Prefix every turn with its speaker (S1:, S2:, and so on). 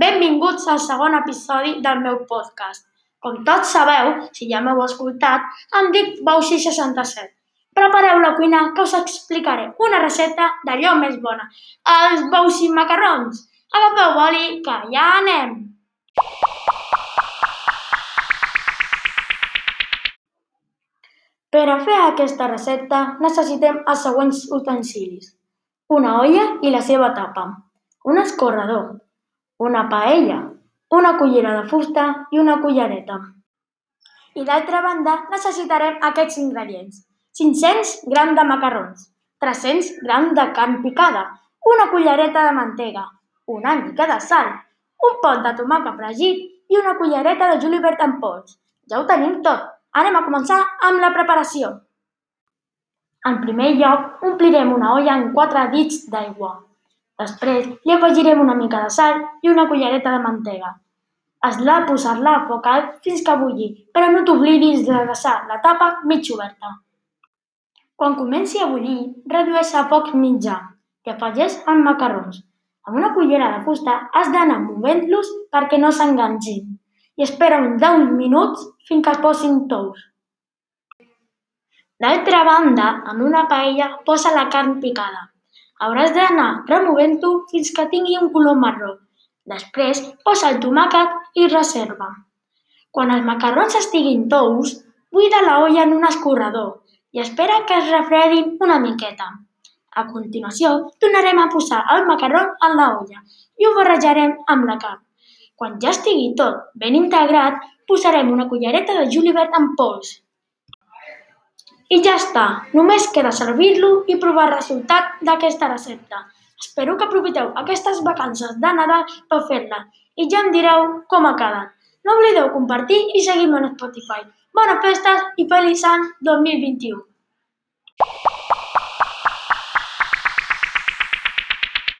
S1: benvinguts al segon episodi del meu podcast. Com tots sabeu, si ja m'heu escoltat, em dic Bauxi67. Prepareu la cuina que us explicaré una recepta d'allò més bona, els Bauxi macarrons. Agafeu oli, que ja anem! Per a fer aquesta recepta necessitem els següents utensilis. Una olla i la seva tapa, un escorredor, una paella, una cullera de fusta i una cullereta. I d'altra banda necessitarem aquests ingredients. 500 gram de macarrons, 300 gram de carn picada, una cullereta de mantega, una mica de sal, un pot de tomàquet fregit i una cullereta de julivert en pols. Ja ho tenim tot. Anem a començar amb la preparació. En primer lloc, omplirem una olla amb 4 dits d'aigua. Després li afegirem una mica de sal i una cullereta de mantega. Has-la posar-la a foc alt fins que bulli, però no t'oblidis de deixar la tapa mig oberta. Quan comenci a bullir, redueix a foc mitjà i afegeix els macarrons. Amb una cullera de fusta has d'anar movent-los perquè no s'enganxin i espera uns 10 minuts fins que es posin tous. D'altra banda, en una paella posa la carn picada. Hauràs d'anar removent-ho fins que tingui un color marró. Després posa el tomàquet i reserva. Quan els macarrons estiguin tous, buida la olla en un escorredor i espera que es refredin una miqueta. A continuació, tornarem a posar el macarró en la olla i ho barrejarem amb la carn. Quan ja estigui tot ben integrat, posarem una cullereta de julivert en pols. I ja està, només queda servir-lo i provar el resultat d'aquesta recepta. Espero que aprofiteu aquestes vacances de Nadal per fer-la i ja em direu com ha quedat. No oblideu compartir i seguir-me a Spotify. Bones festes i feliç any 2021!